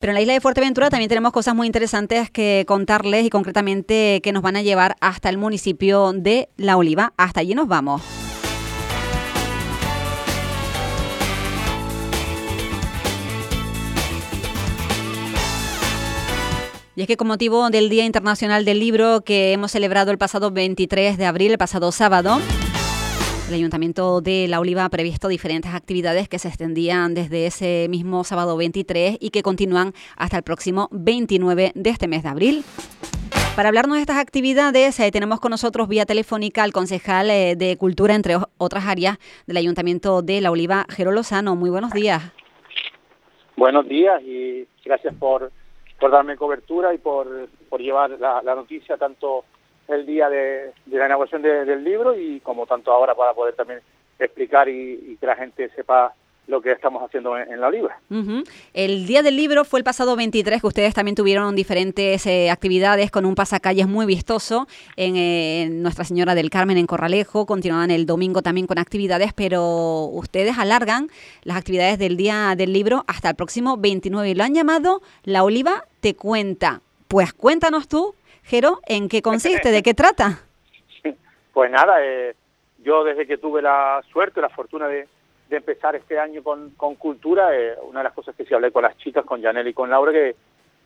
Pero en la isla de Fuerteventura también tenemos cosas muy interesantes que contarles y concretamente que nos van a llevar hasta el municipio de La Oliva. Hasta allí nos vamos. Y es que con motivo del Día Internacional del Libro que hemos celebrado el pasado 23 de abril, el pasado sábado, el Ayuntamiento de La Oliva ha previsto diferentes actividades que se extendían desde ese mismo sábado 23 y que continúan hasta el próximo 29 de este mes de abril. Para hablarnos de estas actividades, eh, tenemos con nosotros vía telefónica al concejal eh, de Cultura, entre otras áreas del Ayuntamiento de La Oliva, Jero Lozano. Muy buenos días. Buenos días y gracias por, darme cobertura y por, llevar la noticia tanto el día de, la inauguración del libro y como tanto ahora para poder también explicar y, que la gente sepa lo que estamos haciendo en, la Libra. El Día del Libro fue el pasado 23, que ustedes también tuvieron diferentes eh, actividades con un pasacalles muy vistoso en, Nuestra Señora del Carmen en Corralejo, continuaban el domingo también con actividades, pero ustedes alargan las actividades del Día del Libro hasta el próximo 29 y lo han llamado La Oliva te cuenta. Pues cuéntanos tú Jero, ¿en qué consiste? ¿De qué trata? Pues nada, eh, yo desde que tuve la suerte, la fortuna de, empezar este año con, cultura, eh, una de las cosas que sí hablé con las chicas, con Janel y con Laura, que,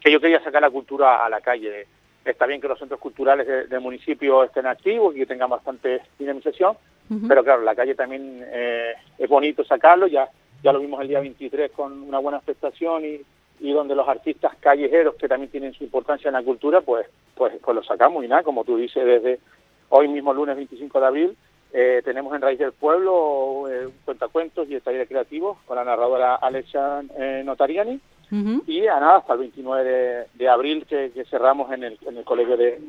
que yo quería sacar la cultura a la calle. Está bien que los centros culturales del municipio estén activos y que tengan bastante dinamización, pero claro, la calle también eh, es bonito sacarlo, ya, ya lo vimos el día 23 con una buena expectación y, y donde los artistas callejeros que también tienen su importancia en la cultura, pues, pues, pues lo sacamos y nada, como tú dices, desde hoy mismo lunes 25 de abril eh, tenemos en Raíz del Pueblo eh, un cuentacuentos y el taller creativo con la narradora Alexa eh, Notariani. Y a nada hasta el 29 de, abril que, cerramos en el, en el colegio de,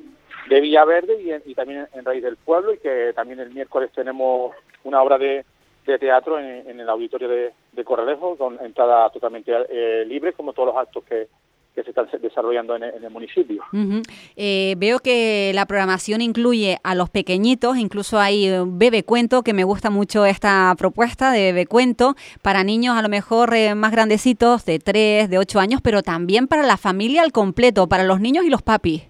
de Villaverde y, y también en Raíz del Pueblo y que también el miércoles tenemos una obra de de teatro en, el auditorio de, de, Corralejo, con entrada totalmente eh, libre, como todos los actos que, que se están desarrollando en el, municipio. Eh, veo que la programación incluye a los pequeñitos, incluso hay bebé cuento, que me gusta mucho esta propuesta de bebé cuento, para niños a lo mejor eh, más grandecitos, de 3, de 8 años, pero también para la familia al completo, para los niños y los papis.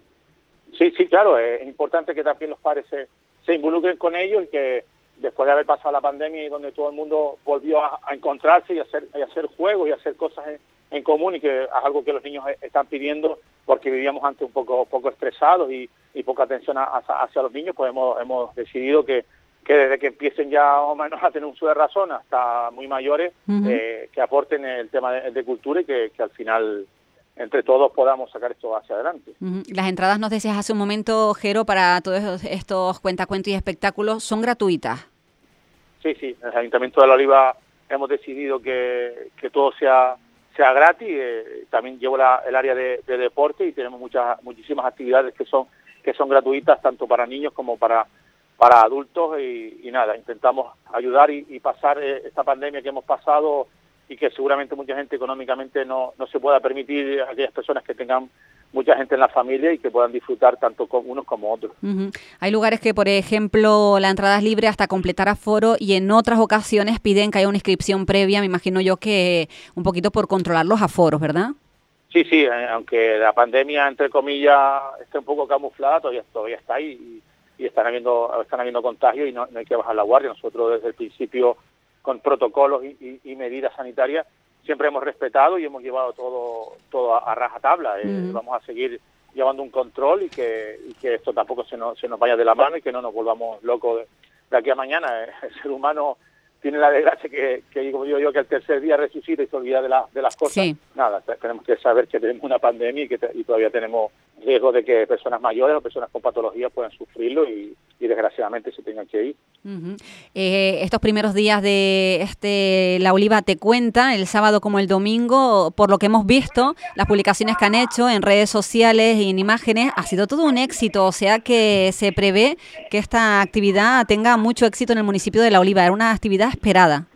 Sí, sí, claro, es importante que también los padres se, se involucren con ellos y que después de haber pasado la pandemia y donde todo el mundo volvió a, encontrarse y hacer, y hacer juegos y hacer cosas en, común y que es algo que los niños e, están pidiendo porque vivíamos antes un poco poco estresados y, poca atención hacia, los niños, pues hemos, hemos decidido que, que desde que empiecen ya o menos a tener un uso de razón hasta muy mayores, eh, que aporten el tema de, cultura y que, que al final entre todos podamos sacar esto hacia adelante. Las entradas, nos decías hace un momento, Jero, para todos estos cuentacuentos y espectáculos, ¿son gratuitas? Sí, sí, en el Ayuntamiento de la Oliva hemos decidido que, que todo sea sea gratis. Eh, también llevo el área de, deporte y tenemos muchas muchísimas actividades que son que son gratuitas tanto para niños como para para adultos y, nada, intentamos ayudar y, pasar eh, esta pandemia que hemos pasado y que seguramente mucha gente económicamente no, no se pueda permitir aquellas personas que tengan mucha gente en la familia y que puedan disfrutar tanto con unos como otros. Hay lugares que, por ejemplo, la entrada es libre hasta completar aforo y en otras ocasiones piden que haya una inscripción previa, me imagino yo que un poquito por controlar los aforos, ¿verdad? Sí, sí, eh, aunque la pandemia, entre comillas, esté un poco camuflada, todavía, todavía está ahí y, están habiendo están habiendo contagios y no, no hay que bajar la guardia. Nosotros desde el principio con protocolos y, medidas sanitarias, siempre hemos respetado y hemos llevado todo, todo a, rajatabla. Eh, vamos a seguir llevando un control y que, que esto tampoco se nos, se nos vaya de la mano y que no nos volvamos locos de, aquí a mañana. Eh, el ser humano tiene la desgracia que, que digo yo, que el tercer día resucita y se olvida de, de las cosas. Nada, tenemos que saber que tenemos una pandemia y que y todavía tenemos riesgo de que personas mayores o personas con patologías puedan sufrirlo y, desgraciadamente se tengan que ir. Eh, estos primeros días de este La Oliva te cuenta, el sábado como el domingo, por lo que hemos visto, las publicaciones que han hecho en redes sociales y en imágenes, ha sido todo un éxito, o sea que se prevé que esta actividad tenga mucho éxito en el municipio de La Oliva, era una actividad esperada.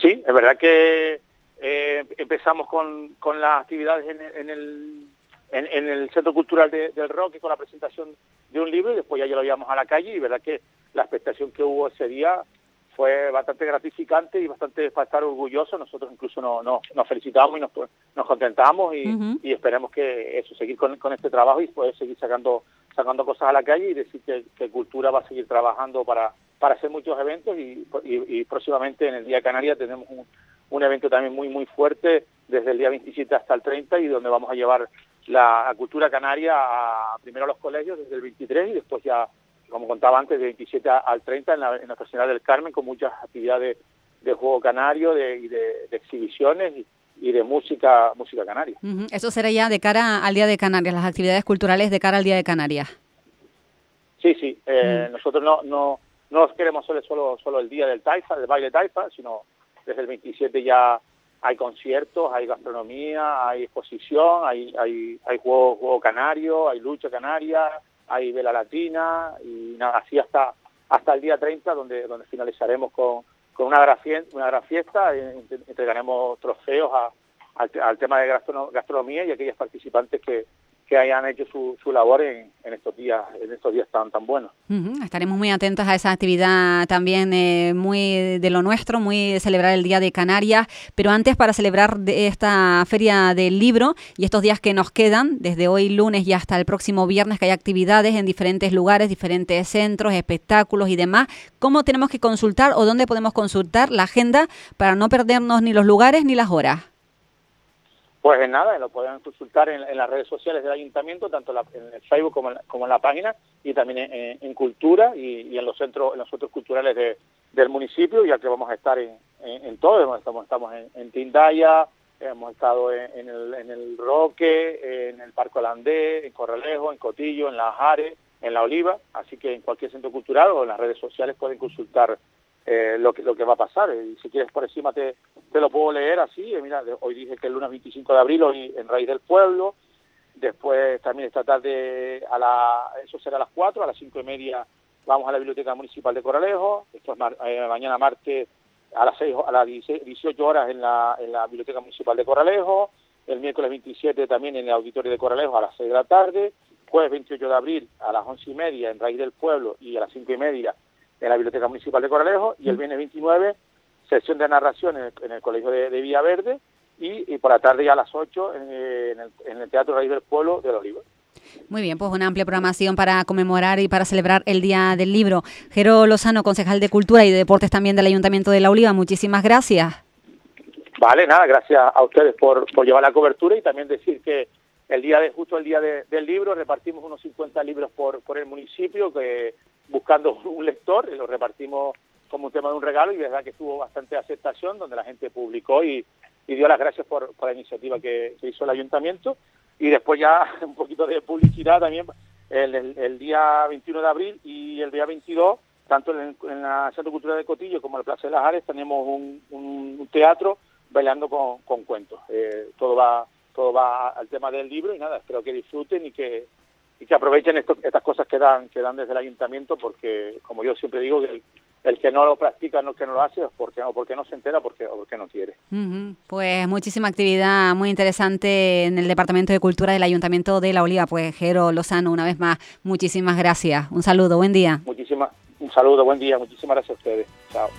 Sí, es verdad que eh, empezamos con, con las actividades en el en, el Centro Cultural del Roque con la presentación de un libro y después ya, lo llevamos a la calle y verdad que la expectación que hubo ese día fue bastante gratificante y bastante para estar orgulloso. Nosotros incluso nos, nos, felicitamos y nos, nos contentamos y, y, esperemos que eso, seguir con, con, este trabajo y poder seguir sacando sacando cosas a la calle y decir que, que Cultura va a seguir trabajando para, para hacer muchos eventos y, y, próximamente en el Día de Canarias tenemos un, un, evento también muy muy fuerte desde el día 27 hasta el 30 y donde vamos a llevar la cultura canaria a, primero a los colegios desde el 23 y después ya como contaba antes, de 27 al 30 en la, en la del Carmen, con muchas actividades de juego canario de, y de, exhibiciones y, de música música canaria. Eso será ya de cara al Día de Canarias, las actividades culturales de cara al Día de Canarias. Sí, sí. Eh, nosotros no, no, no queremos solo, solo, solo el Día del Taifa, del baile Taifa, sino desde el 27 ya hay conciertos, hay gastronomía, hay exposición, hay, hay, hay juego, juego canario, hay lucha canaria, hay vela latina y nada, así hasta hasta el día 30 donde donde finalizaremos con, con una gran fiesta, una gran fiesta entregaremos trofeos a, al, al tema de gastronomía y aquellos participantes que, que hayan hecho su, su labor en, estos días en estos días tan tan buenos. Estaremos muy atentos a esa actividad también eh, muy de lo nuestro, muy de celebrar el Día de Canarias, pero antes para celebrar esta feria del libro y estos días que nos quedan, desde hoy lunes y hasta el próximo viernes que hay actividades en diferentes lugares, diferentes centros, espectáculos y demás, ¿cómo tenemos que consultar o dónde podemos consultar la agenda para no perdernos ni los lugares ni las horas? Pues nada, lo pueden consultar en, las redes sociales del ayuntamiento, tanto en el Facebook como en, la, como en la página, y también en, Cultura y, en los centros en los centros culturales de, del municipio, ya que vamos a estar en, en, todo, estamos, estamos en, Tindaya, hemos estado en, el, en el Roque, en el Parque Holandés, en Corralejo, en Cotillo, en La Jare, en La Oliva, así que en cualquier centro cultural o en las redes sociales pueden consultar eh, lo, que, lo que va a pasar. Y si quieres por encima te, lo puedo leer así. Eh, mira, hoy dije que el lunes 25 de abril, hoy en Raíz del Pueblo. Después también esta tarde, a la, eso será a las 4, a las 5 y media vamos a la Biblioteca Municipal de Coralejo. Esto es eh, mañana martes a las 6, a las 18 horas en la, en la Biblioteca Municipal de Coralejo. El miércoles 27 también en el Auditorio de Coralejo a las 6 de la tarde. Jueves 28 de abril a las 11 y media en Raíz del Pueblo y a las 5 y media en la Biblioteca Municipal de Coralejo y el viernes 29 sesión de narración en el, Colegio de, de Villaverde y, y, por la tarde ya a las 8 en, el, en el Teatro Raíz del Pueblo de Los Olivos. Muy bien, pues una amplia programación para conmemorar y para celebrar el Día del Libro. Jero Lozano, concejal de Cultura y de Deportes también del Ayuntamiento de La Oliva, muchísimas gracias. Vale, nada, gracias a ustedes por, por llevar la cobertura y también decir que el día de justo el día del libro repartimos unos 50 libros por, por el municipio que buscando un lector y lo repartimos como un tema de un regalo y verdad que tuvo bastante aceptación donde la gente publicó y, dio las gracias por, la iniciativa que, hizo el ayuntamiento. Y después ya un poquito de publicidad también el, día 21 de abril y el día 22 tanto en, en la Centro Cultural de Cotillo como en la Plaza de las Ares tenemos un, teatro bailando con, cuentos. Eh, todo va todo va al tema del libro y nada espero que disfruten y que y que aprovechen estas cosas que dan, que dan desde el ayuntamiento, porque como yo siempre digo, el, el que no lo practica, no que no lo hace, es porque, o porque no se entera porque, o porque no quiere. Pues muchísima actividad muy interesante en el Departamento de Cultura del Ayuntamiento de La Oliva. Pues Jero Lozano, una vez más, muchísimas gracias. Un saludo, buen día. Muchísimas, un saludo, buen día. Muchísimas gracias a ustedes. Chao.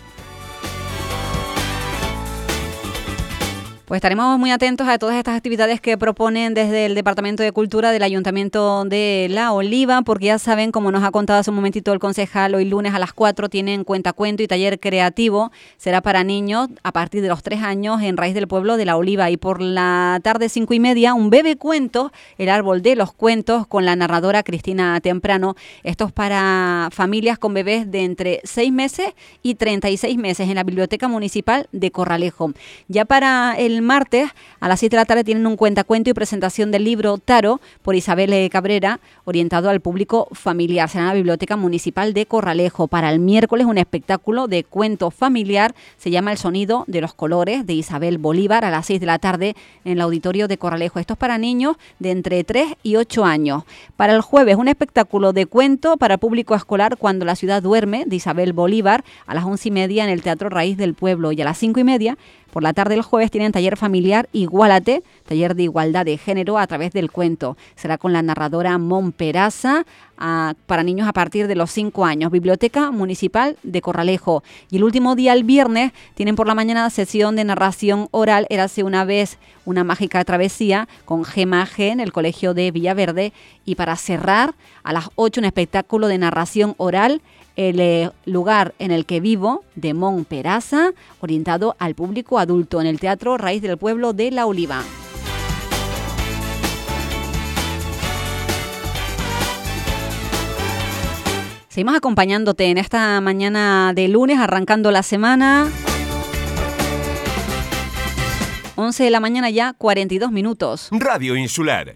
Pues estaremos muy atentos a todas estas actividades que proponen desde el Departamento de Cultura del Ayuntamiento de La Oliva, porque ya saben, como nos ha contado hace un momentito el concejal, hoy lunes a las 4 tienen cuentacuento y taller creativo. Será para niños a partir de los 3 años en Raíz del Pueblo de La Oliva. Y por la tarde, 5 y media, un bebé cuento, el árbol de los cuentos, con la narradora Cristina Temprano. Esto es para familias con bebés de entre 6 meses y 36 meses en la Biblioteca Municipal de Corralejo. Ya para el martes a las 7 de la tarde tienen un cuentacuento y presentación del libro Taro por Isabel e. Cabrera, orientado al público familiar. Será en la Biblioteca Municipal de Corralejo. Para el miércoles un espectáculo de cuento familiar. Se llama El sonido de los colores de Isabel Bolívar a las 6 de la tarde en el auditorio de Corralejo. Esto es para niños de entre 3 y 8 años. Para el jueves un espectáculo de cuento para público escolar cuando la ciudad duerme de Isabel Bolívar a las 11 y media en el Teatro Raíz del Pueblo y a las 5 y media por la tarde del jueves tienen taller familiar Igualate, taller de igualdad de género a través del cuento. Será con la narradora Mon Peraza para niños a partir de los 5 años. Biblioteca Municipal de Corralejo. Y el último día, el viernes, tienen por la mañana sesión de narración oral. Érase una vez una mágica travesía con Gema G en el Colegio de Villaverde. Y para cerrar, a las 8 un espectáculo de narración oral el eh, lugar en el que vivo de Mon Peraza, orientado al público adulto en el Teatro Raíz del Pueblo de La Oliva. Seguimos acompañándote en esta mañana de lunes, arrancando la semana. 11 de la mañana ya, 42 minutos. Radio Insular